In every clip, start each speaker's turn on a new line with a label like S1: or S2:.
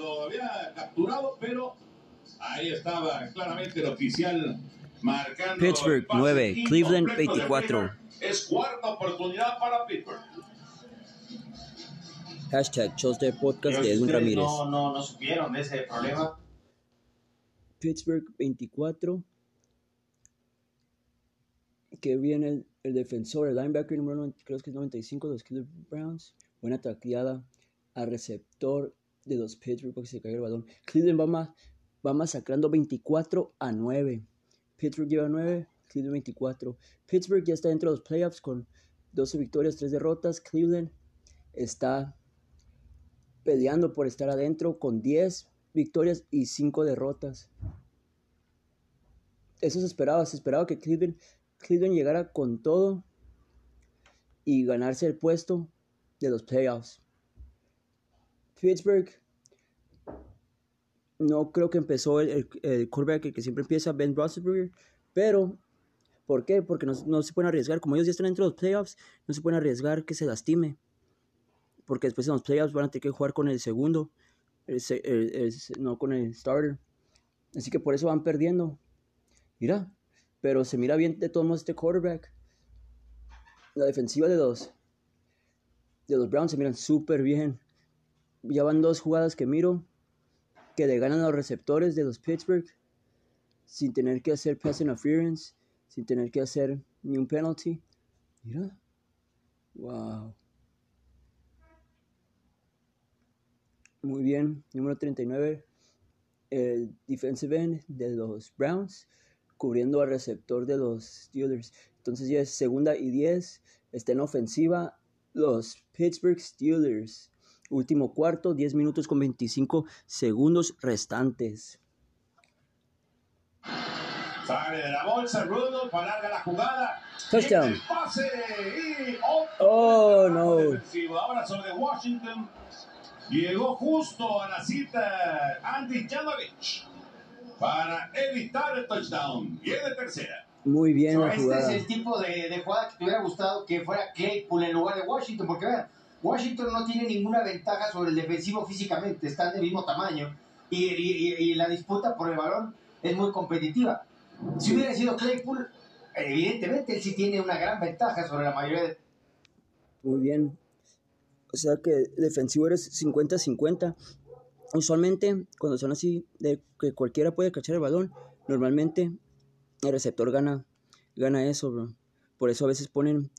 S1: Lo había capturado, pero ahí estaba claramente el oficial marcando.
S2: Pittsburgh
S1: el pase
S2: 9, Cleveland
S1: incompleto de
S2: 24.
S1: River. Es cuarta oportunidad para Pittsburgh.
S2: Hashtag Choster Podcast
S3: Creo
S2: de Edwin Ramírez.
S3: No, no, no supieron de ese problema.
S2: Pittsburgh 24. Que viene el, el defensor, el linebacker número 90, creo que es 95 de los Cleveland Browns. Buena tacleada al receptor de los Pittsburgh porque se cayó el balón. Cleveland va, ma- va masacrando 24 a 9. Pittsburgh lleva 9, Cleveland 24. Pittsburgh ya está dentro de los playoffs con 12 victorias, 3 derrotas. Cleveland está peleando por estar adentro con 10 victorias y 5 derrotas. Eso se esperaba, se esperaba que Cleveland, Cleveland llegara con todo y ganarse el puesto de los playoffs. Pittsburgh no creo que empezó el, el, quarterback el que siempre empieza, Ben Roethlisberger, pero ¿por qué? Porque no, no se pueden arriesgar, como ellos ya están dentro de los playoffs, no se pueden arriesgar que se lastime, porque después en los playoffs van a tener que jugar con el segundo, el se- el- el- no con el starter, así que por eso van perdiendo. Mira, pero se mira bien de todos modos este quarterback. La defensiva de los de los Browns se miran súper bien. Ya van dos jugadas que miro que le ganan a los receptores de los Pittsburgh sin tener que hacer pass interference, sin tener que hacer ni un penalty. Mira. Wow. Muy bien, número 39, el defensive end de los Browns, cubriendo al receptor de los Steelers. Entonces ya es segunda y 10, está en ofensiva los Pittsburgh Steelers. Último cuarto, 10 minutos con 25 segundos restantes.
S1: Sale de la bolsa, Rudolph, alarga la jugada.
S2: Touchdown.
S1: Viene el pase y otro
S2: Oh, no.
S1: defensivo. Ahora sobre Washington. Llegó justo a la cita Andy Janovich para evitar el touchdown. Viene tercera.
S2: Muy bien la
S3: este
S2: jugada.
S3: es el tipo de, de jugada que te hubiera gustado que fuera Claypool en lugar de Washington, porque vean, Washington no tiene ninguna ventaja sobre el defensivo físicamente, están del mismo tamaño y, la disputa por el balón es muy competitiva. Si hubiera sido Claypool, evidentemente él sí tiene una gran ventaja sobre la mayoría de
S2: Muy bien. O sea que defensivo eres 50-50. Usualmente, cuando son así, de que cualquiera puede cachar el balón, normalmente el receptor gana, gana eso, bro. Por eso a veces ponen,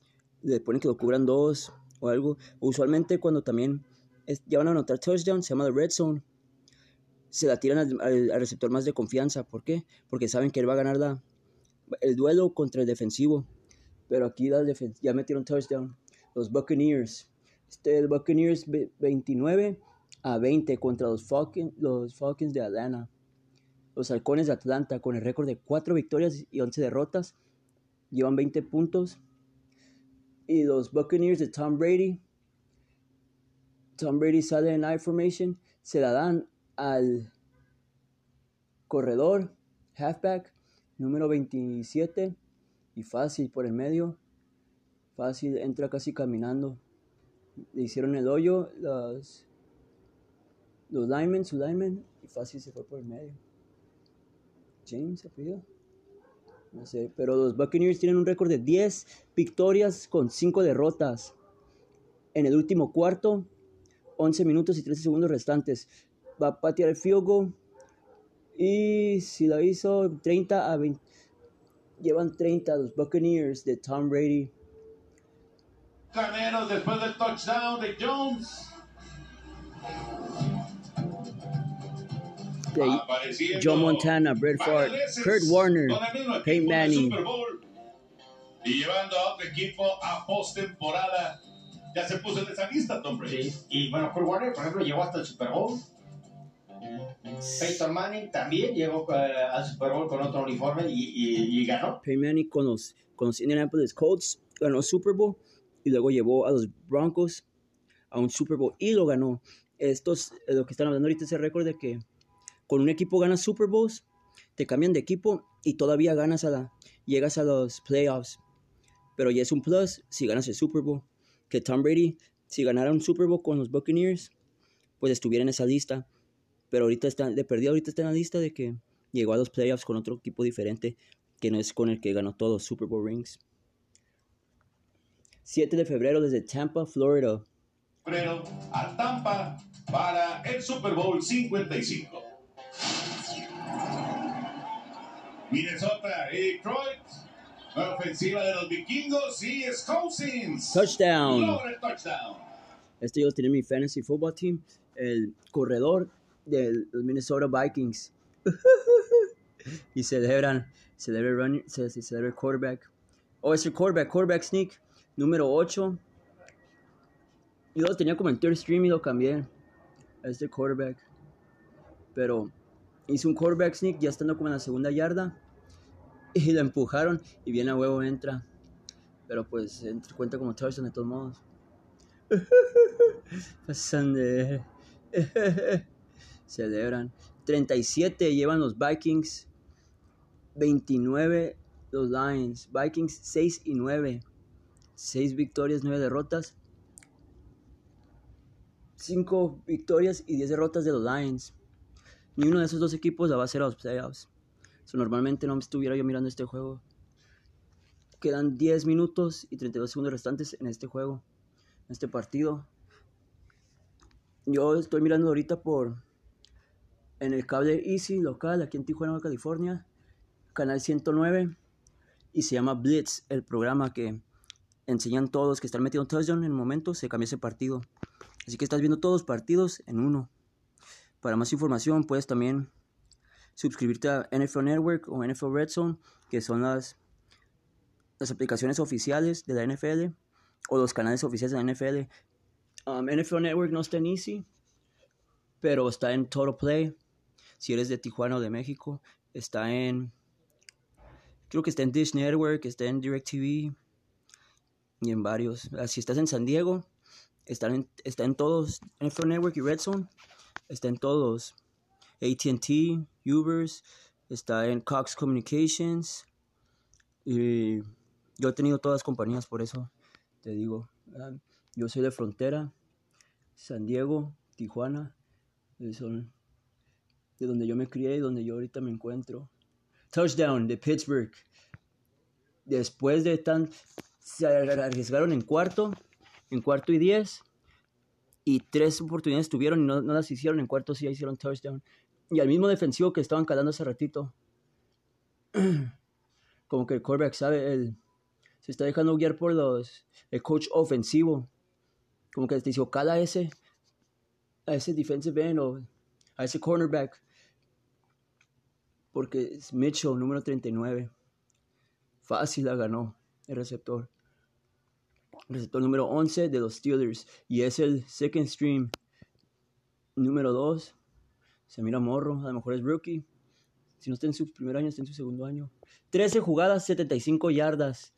S2: le ponen que lo cubran dos o algo. Usualmente cuando también es- ya van a anotar touchdown, se llama red zone. Se la tiran al, receptor más de confianza. ¿Por qué? Porque saben que él va a ganar la, el duelo contra el defensivo. Pero aquí las defen- ya metieron touchdown. Los Buccaneers. Este, el Buccaneers ve- 29 a 20 contra los Falcons, los Falcons de Atlanta. Los Halcones de Atlanta con el récord de 4 victorias y 11 derrotas. Llevan 20 puntos. Y los Buccaneers de Tom Brady. Tom Brady sale en I formation. Se la dan al corredor, halfback, número 27. Y fácil por el medio. Fácil, entra casi caminando. Le hicieron el hoyo los, los linemen, su linemen, y fácil se fue por el medio. James, apellido. No sé, pero los Buccaneers tienen un récord de 10 victorias con 5 derrotas. En el último cuarto, 11 minutos y 13 segundos restantes. Va a patear el field goal. Y si la hizo 30 a 20. Llevan 30 los Buccaneers de Tom Brady.
S1: Carneros después del touchdown de Jones. Apareciendo
S2: Joe Montana, Brett Favre, Kurt Warner, Peyton Manning.
S1: Super Bowl. Y llevando a otro equipo a postemporada. Ya se puso en esa lista, Tom Brady.
S3: Sí, Y bueno, Kurt Warner, por ejemplo, llegó hasta el Super Bowl. Peyton Manning también llegó eh, al Super Bowl con otro uniforme y, y- y ganó.
S2: Peyton Manning con los, con los Indianapolis Colts ganó Super Bowl y luego llevó a los Broncos a un Super Bowl y lo ganó. Estos, eh, lo que están hablando ahorita es el récord de que con un equipo ganas Super Bowls, te cambian de equipo y todavía ganas a la, llegas a los playoffs. Pero ya es un plus si ganas el Super Bowl. Que Tom Brady, si ganara un Super Bowl con los Buccaneers, pues estuviera en esa lista. Pero ahorita está, de perdido, ahorita está en la lista de que llegó a los playoffs con otro equipo diferente, que no es con el que ganó todos Super Bowl rings. 7 de febrero desde Tampa, Florida.
S1: A Tampa para el Super Bowl 55. Minnesota y Detroit. La ofensiva de los vikingos y es Cousins.
S2: Touchdown.
S1: Logra el touchdown.
S2: Este yo en mi fantasy football team. El corredor de los Minnesota Vikings. y celebran, celebra running, se, se celebra el quarterback. Oh, es el quarterback, quarterback sneak, número 8. Yo lo tenía como en third stream y lo cambié. Este quarterback. Pero hizo un quarterback sneak ya estando como en la segunda yarda. Y lo empujaron y bien a huevo entra. Pero pues entra- cuenta como touchdown de todos modos. Pasan de... Celebran. 37 llevan los Vikings. 29 los Lions. Vikings 6 y 9. 6 victorias, 9 derrotas. 5 victorias y 10 derrotas de los Lions. Ni uno de esos dos equipos va a hacer a los playoffs. So, normalmente no estuviera yo mirando este juego. Quedan 10 minutos y 32 segundos restantes en este juego. En este partido. Yo estoy mirando ahorita por en el cable Easy local aquí en Tijuana, California, canal 109 y se llama Blitz, el programa que enseñan todos que están metiendo touchdown en el momento, se cambia ese partido. Así que estás viendo todos los partidos en uno. Para más información puedes también suscribirte a NFL Network o NFL Red Zone, que son las, las aplicaciones oficiales de la NFL o los canales oficiales de la NFL. Um, NFL Network no está en Easy, pero está en Total Play. Si eres de Tijuana o de México, está en. Creo que está en Dish Network, está en DirecTV y en varios. Ah, Si estás en San Diego, está en, está en todos. NFL Network y Red Zone, está en todos. ATT, Ubers, está en Cox Communications. Y yo he tenido todas las compañías, por eso te digo. ah, Yo soy de frontera, San Diego, Tijuana, eh, son de donde yo me crié y donde yo ahorita me encuentro. Touchdown de Pittsburgh. Después de tan... Se arriesgaron en cuarto, en cuarto y diez. Y tres oportunidades tuvieron y no, las hicieron. En cuarto sí hicieron touchdown. Y al mismo defensivo que estaban calando hace ratito. Como que el quarterback sabe, el, se está dejando guiar por los, el coach ofensivo. Como que dijo, cala a ese, a ese defensive end o a ese cornerback. Porque es Mitchell, número 39. Fácil la ganó el receptor. Receptor número 11 de los Steelers. Y es el second stream. Número 2. Se mira morro. A lo mejor es rookie. Si no está en su primer año, está en su segundo año. 13 jugadas, 75 yardas.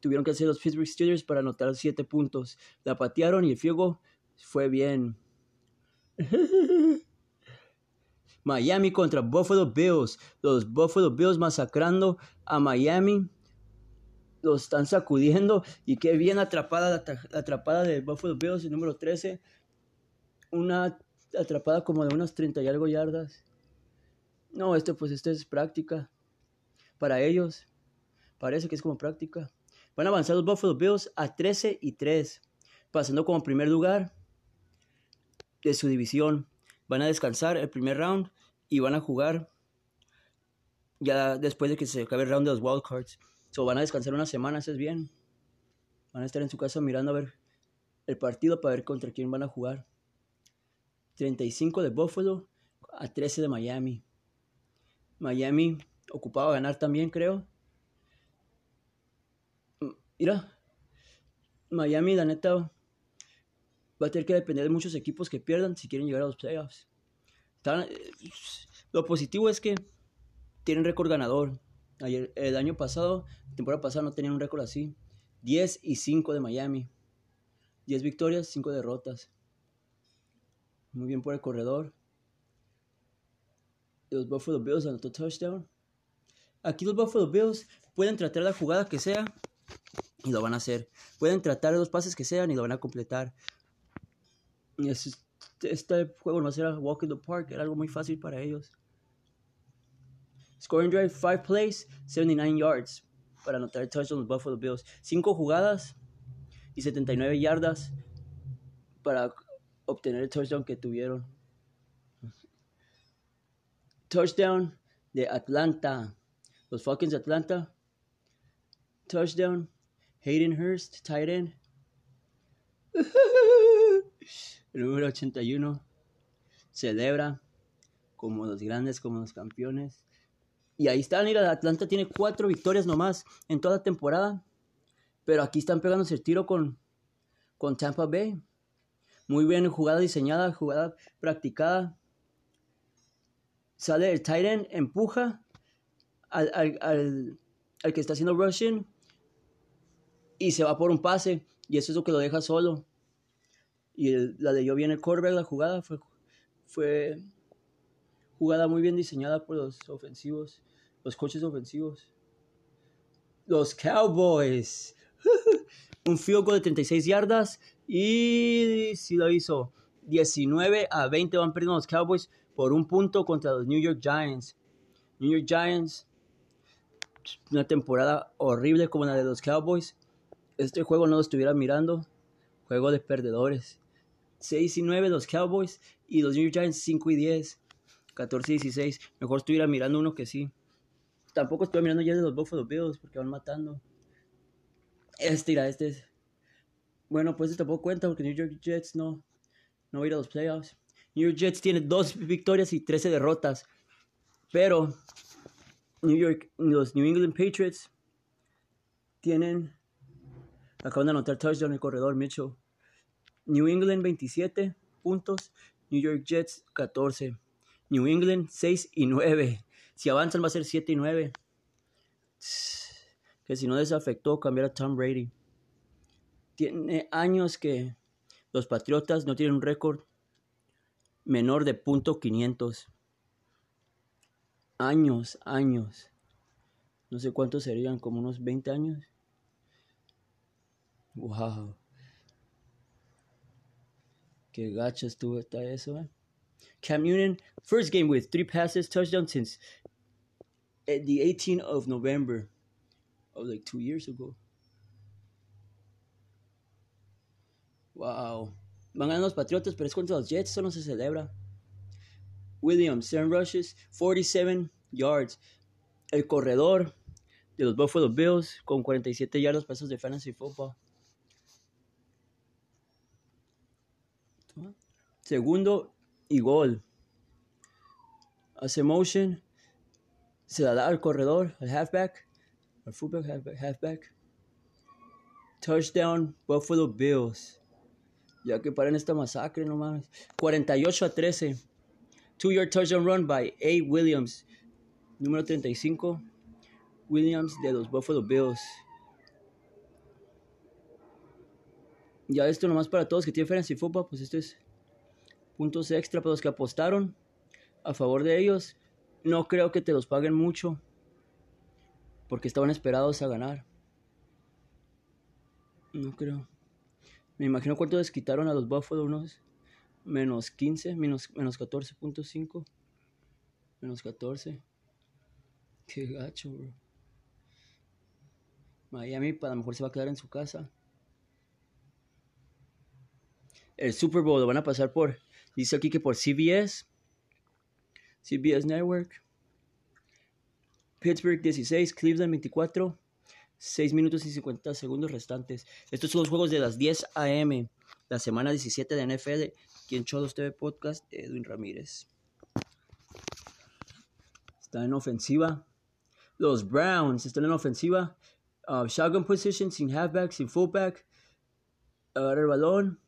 S2: Tuvieron que hacer los Pittsburgh Steelers para anotar 7 puntos. La patearon y el field goal fue bien. Miami contra Buffalo Bills. Los Buffalo Bills masacrando a Miami. Los están sacudiendo. Y qué bien atrapada la, tra- la atrapada de Buffalo Bills, número 13. Una atrapada como de unas 30 y algo yardas. No, este pues este es práctica. Para ellos. Parece que es como práctica. Van a avanzar los Buffalo Bills a 13 y 3. Pasando como primer lugar de su división. Van a descansar el primer round y van a jugar ya después de que se acabe el round de los wild cards. Van a descansar una semana, eso es bien. Van a estar en su casa mirando a ver el partido para ver contra quién van a jugar. 35 de Buffalo a 13 de Miami. Miami ocupado a ganar también, creo. Mira, Miami, la neta, va a tener que depender de muchos equipos que pierdan si quieren llegar a los playoffs. Eh, lo positivo es que tienen récord ganador. Ayer, el año pasado, temporada pasada, no tenían un récord así. 10 y 5 de Miami. 10 victorias, 5 derrotas. Muy bien por el corredor. Los Buffalo Bills anotó touchdown. Aquí los Buffalo Bills pueden tratar la jugada que sea y lo van a hacer. Pueden tratar los pases que sean y lo van a completar. Y es- este juego no será walk in the park, era algo muy fácil para ellos. Scoring drive, 5 plays, 79 yards para anotar el touchdown los Buffalo Bills. 5 jugadas y 79 yardas para obtener el touchdown que tuvieron. Touchdown de Atlanta. Los Falcons de Atlanta. Touchdown. Hayden Hurst, tight end. El número 81 celebra como los grandes, como los campeones. Y ahí están, mira, Atlanta tiene cuatro victorias nomás en toda la temporada. Pero aquí están pegándose el tiro con, con Tampa Bay. Muy bien, jugada diseñada, jugada practicada. Sale el Titan, empuja al, al, al, que está haciendo rushing y se va por un pase. Y eso es lo que lo deja solo. Y la leyó bien el quarterback, la jugada fue, fue jugada muy bien diseñada por los ofensivos, los coches ofensivos. Los Cowboys. un field goal de 36 yardas y si lo hizo 19 a 20 van perdiendo los Cowboys por un punto contra los New York Giants. New York Giants, una temporada horrible como la de los Cowboys. Este juego no lo estuviera mirando. Juego de perdedores. 6 y 9 los Cowboys y los New York Giants 5 y 10. 14 y 16. Mejor estuviera mirando uno que sí. Tampoco estoy mirando ya de los Buffalo Bills porque van matando. Este, mira, este es. Bueno, pues tampoco cuenta porque New York Jets no, no va a ir a los playoffs. New York Jets tiene dos victorias y 13 derrotas. Pero New York, los New England Patriots tienen. Acaban de anotar touchdown el corredor Mitchell. New England 27 puntos. New York Jets 14. New England 6 y 9. Si avanzan va a ser 7 y 9 que si no les afectó cambiar a Tom Brady. Tiene años que los Patriotas no tienen un récord menor de punto .500. Años, años. No sé cuántos serían, como unos 20 años. Wow. Qué gacho estuvo está eso, eh. Cam Newton, first game with three passes, touchdown since the 18th of November of like two years ago. Wow. Van a los Patriotas, pero es contra los Jets, eso no se celebra. Williams, 7 rushes, 47 yards. El corredor de los Buffalo Bills con 47 yardas pasos de fantasy football. Segundo y gol. Hace motion. Se la da al corredor, al halfback. Al fullback, halfback, Touchdown, Buffalo Bills. Ya que paren esta masacre, no mames. 48 a 13. Two-yard touchdown run by A. Williams. Número 35. Williams de los Buffalo Bills. Ya esto nomás para todos que tienen fantasy football, pues esto es puntos extra para los que apostaron a favor de ellos. No creo que te los paguen mucho porque estaban esperados a ganar. No creo. Me imagino cuánto les quitaron a los Buffalo, unos menos 15, menos, menos 14.5. Menos 14. Qué gacho, bro. Miami para lo mejor se va a quedar en su casa. El Super Bowl lo van a pasar por, dice aquí que por CBS. CBS Network. Pittsburgh 16, Cleveland 24, 6 minutos y 50 segundos restantes. Estos son los juegos de las 10 a.m., la semana 17 de NFL. Quien Chodos TV Podcast, Edwin Ramírez. Está en ofensiva. Los Browns están en ofensiva. Uh, shotgun position, sin halfback, sin fullback. Agarra el balón.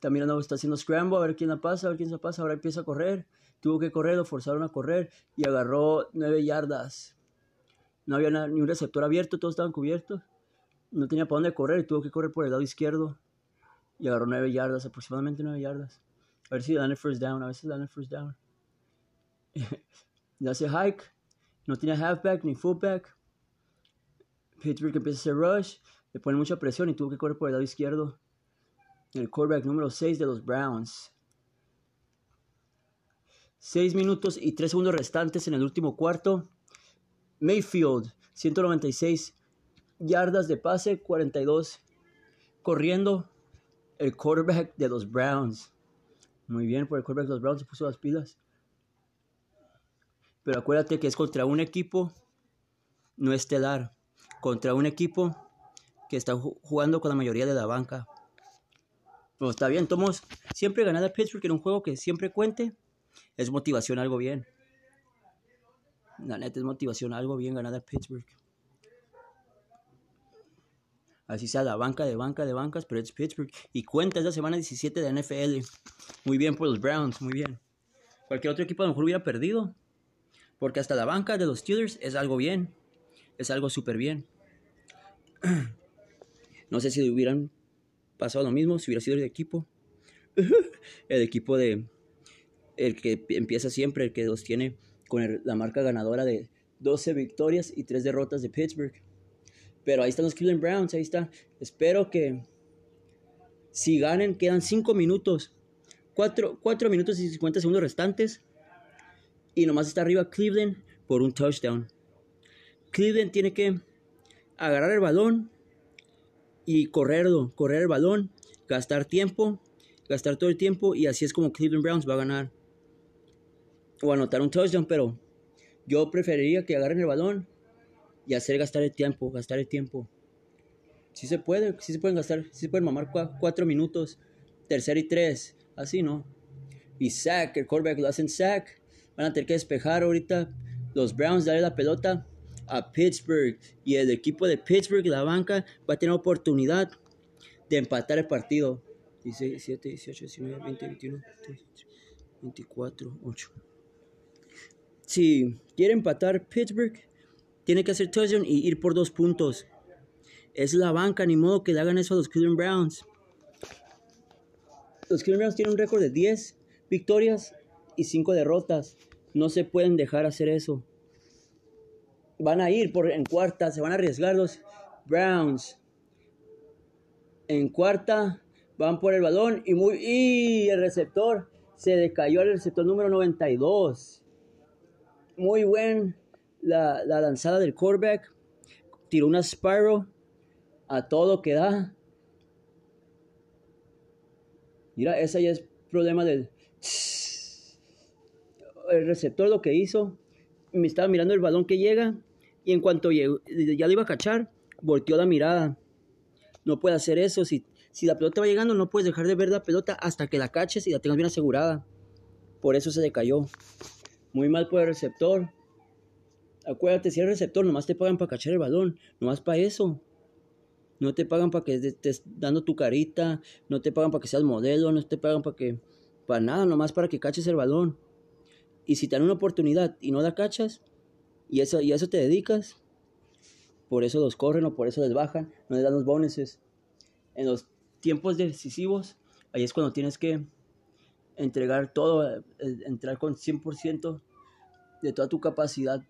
S2: También está haciendo scramble, a ver quién la pasa, a ver quién se pasa. Ahora empieza a correr tuvo que correr, lo forzaron a correr y agarró nueve yardas. No había ni un receptor abierto, todos estaban cubiertos. No tenía para dónde correr tuvo que correr por el lado izquierdo y agarró nueve yardas, aproximadamente nueve yardas. A ver si dan el first down, a veces dan el first down. Le hace hike, no tiene halfback ni fullback. Pittsburgh empieza a hacer rush, le pone mucha presión y tuvo que correr por el lado izquierdo. El quarterback número 6 de los Browns. 6 minutos y 3 segundos restantes en el último cuarto. Mayfield, 196 yardas de pase, 42 corriendo. El quarterback de los Browns. Muy bien por el quarterback de los Browns, se puso las pilas. Pero acuérdate que es contra un equipo no estelar. Contra un equipo que está jugando con la mayoría de la banca. Pero está bien, Tomos. Siempre ganar a Pittsburgh en un juego que siempre cuente es motivación algo bien. La neta es motivación algo bien ganar a Pittsburgh. Así sea la banca de banca de bancas, pero es Pittsburgh. Y cuenta esa semana 17 de NFL. Muy bien por los Browns, muy bien. Cualquier otro equipo a lo mejor hubiera perdido. Porque hasta la banca de los Steelers es algo bien. Es algo súper bien. No sé si hubieran pasado lo mismo, si hubiera sido el equipo. el equipo de... El que empieza siempre, el que los tiene con la marca ganadora de 12 victorias y 3 derrotas de Pittsburgh. Pero ahí están los Cleveland Browns, ahí está. Espero que si ganen, quedan 5 minutos. 4, minutos y 50 segundos restantes. Y nomás está arriba Cleveland por un touchdown. Cleveland tiene que agarrar el balón y correrlo, correr el balón, gastar tiempo, gastar todo el tiempo y así es como Cleveland Browns va a ganar. O anotar un touchdown, pero yo preferiría que agarren el balón y hacer gastar el tiempo, gastar el tiempo. Si se puede, si se pueden gastar, si se pueden mamar cuatro minutos, tercer y tres, así no. Y sack, el quarterback lo hacen sack, van a tener que despejar ahorita los Browns, darle la pelota a Pittsburgh y el equipo de Pittsburgh, la banca, va a tener oportunidad de empatar el partido. 16, 17, 18, 19, 20, 21, 24, 8. Si quiere empatar Pittsburgh, tiene que hacer touchdown y ir por dos puntos. Es la banca, ni modo que le hagan eso a los Cleveland Browns. Los Cleveland Browns tienen un récord de 10 victorias y 5 derrotas. No se pueden dejar hacer eso. Van a ir por, en cuarta, se van a arriesgar los Browns. En cuarta van por el balón y muy y el receptor se decayó al receptor número 92. Muy buen la, lanzada del quarterback, tiró una Sparrow a todo que da. Mira, ese ya es problema del el receptor lo que hizo. Me estaba mirando el balón que llega y en cuanto llegó, ya lo iba a cachar, volteó la mirada. No puede hacer eso. Si, si la pelota va llegando, no puedes dejar de ver la pelota hasta que la caches y la tengas bien asegurada. Por eso se decayó. Muy mal por el receptor. Acuérdate, si eres receptor, nomás te pagan para cachar el balón, nomás para eso. No te pagan para que estés dando tu carita, no te pagan para que seas modelo, no te pagan para que, para nada, nomás para que caches el balón. Y si te dan una oportunidad y no la cachas, y eso, y eso te dedicas, por eso los corren o por eso les bajan, no les dan los bonuses. En los tiempos decisivos, ahí es cuando tienes que entregar todo, eh, entrar con 100% de toda tu capacidad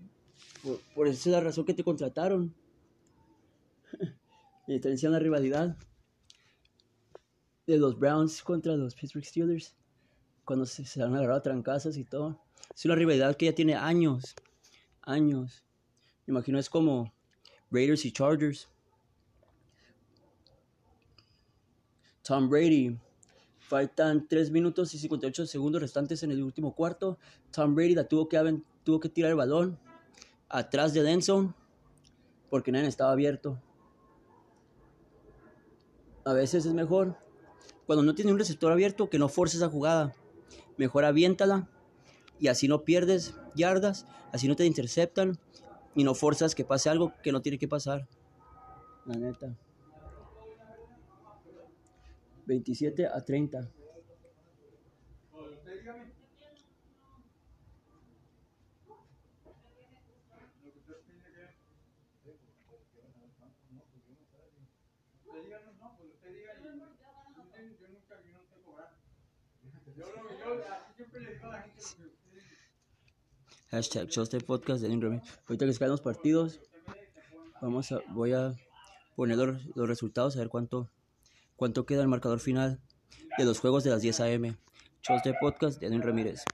S2: por, por esa es la razón que te contrataron. y te la rivalidad de los Browns contra los Pittsburgh Steelers. Cuando se, se han agarrado a trancazas y todo. Es una rivalidad que ya tiene años. Años. Me imagino es como Raiders y Chargers. Tom Brady. Faltan 3 minutos y 58 segundos restantes en el último cuarto. Tom Brady la tuvo que, tuvo que tirar el balón atrás de Denson porque nadie estaba abierto. A veces es mejor cuando no tienes un receptor abierto que no forces esa jugada. Mejor aviéntala y así no pierdes yardas, así no te interceptan y no forzas que pase algo que no tiene que pasar. La neta. 27 a 30. Hashtag Choste Podcast de Ingram. Ahorita que se los partidos, vamos a, voy a poner los, resultados, a ver cuánto, cuánto queda el marcador final de los juegos de las 10 a.m. Choste Podcast de Edwin Ramírez.